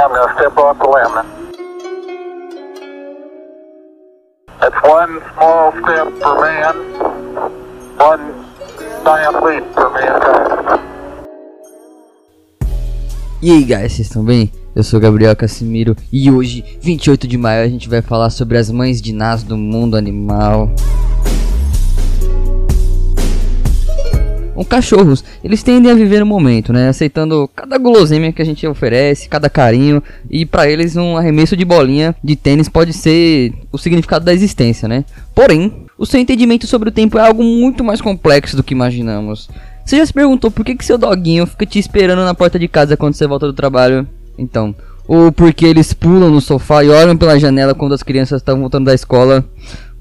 Step off the. It's one small step for man, one giant leap for mankind. E aí, guys, vocês estão bem? Eu sou Gabriel Casimiro e hoje, 28 de maio, a gente vai falar sobre as mães de Nas do mundo animal. Os cachorros, eles tendem a viver o momento, né? Aceitando cada guloseima que a gente oferece, cada carinho. E para eles, um arremesso de bolinha de tênis pode ser o significado da existência, né? Porém, o seu entendimento sobre o tempo é algo muito mais complexo do que imaginamos. Você já se perguntou por que, que seu doguinho fica te esperando na porta de casa quando você volta do trabalho? Então, ou porque eles pulam no sofá e olham pela janela quando as crianças estão voltando da escola?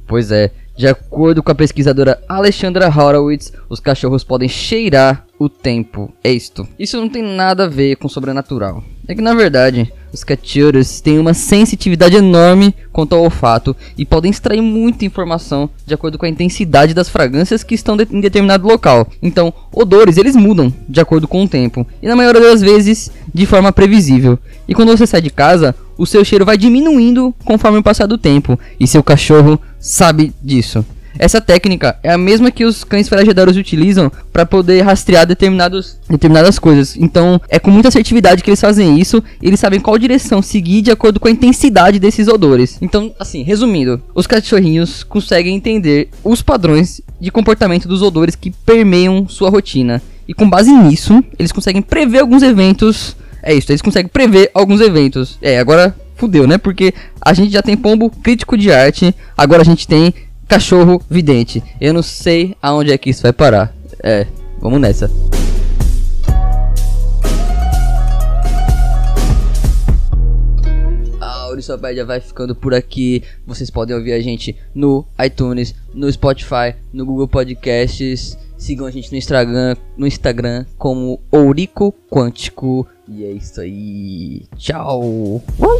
Pois é, de acordo com a pesquisadora Alexandra Horowitz, os cachorros podem cheirar o tempo. É isto. Isso não tem nada a ver com sobrenatural. É que na verdade, os cachorros têm uma sensitividade enorme quanto ao olfato e podem extrair muita informação de acordo com a intensidade das fragrâncias que estão de em determinado local. Então, odores eles mudam de acordo com o tempo e na maioria das vezes de forma previsível. E quando você sai de casa, o seu cheiro vai diminuindo conforme o passar do tempo e seu cachorro sabe disso. Essa técnica é a mesma que os cães foragidários utilizam para poder rastrear determinados, determinadas coisas. Então, é com muita assertividade que eles fazem isso. Eles sabem qual direção seguir de acordo com a intensidade desses odores. Então, assim, resumindo, os cachorrinhos conseguem entender os padrões de comportamento dos odores que permeiam sua rotina. E com base nisso, eles conseguem prever alguns eventos. É isso, eles conseguem prever alguns eventos. É, agora fudeu, né? Porque a gente já tem pombo crítico de arte, agora a gente tem cachorro vidente. Eu não sei aonde é que isso vai parar. É, vamos nessa. Aurisopédia vai ficando por aqui. Vocês podem ouvir a gente no iTunes, no Spotify, no Google Podcasts. Sigam a gente no Instagram, no Instagram como Ourico Quântico. E é isso aí. Tchau. Uh!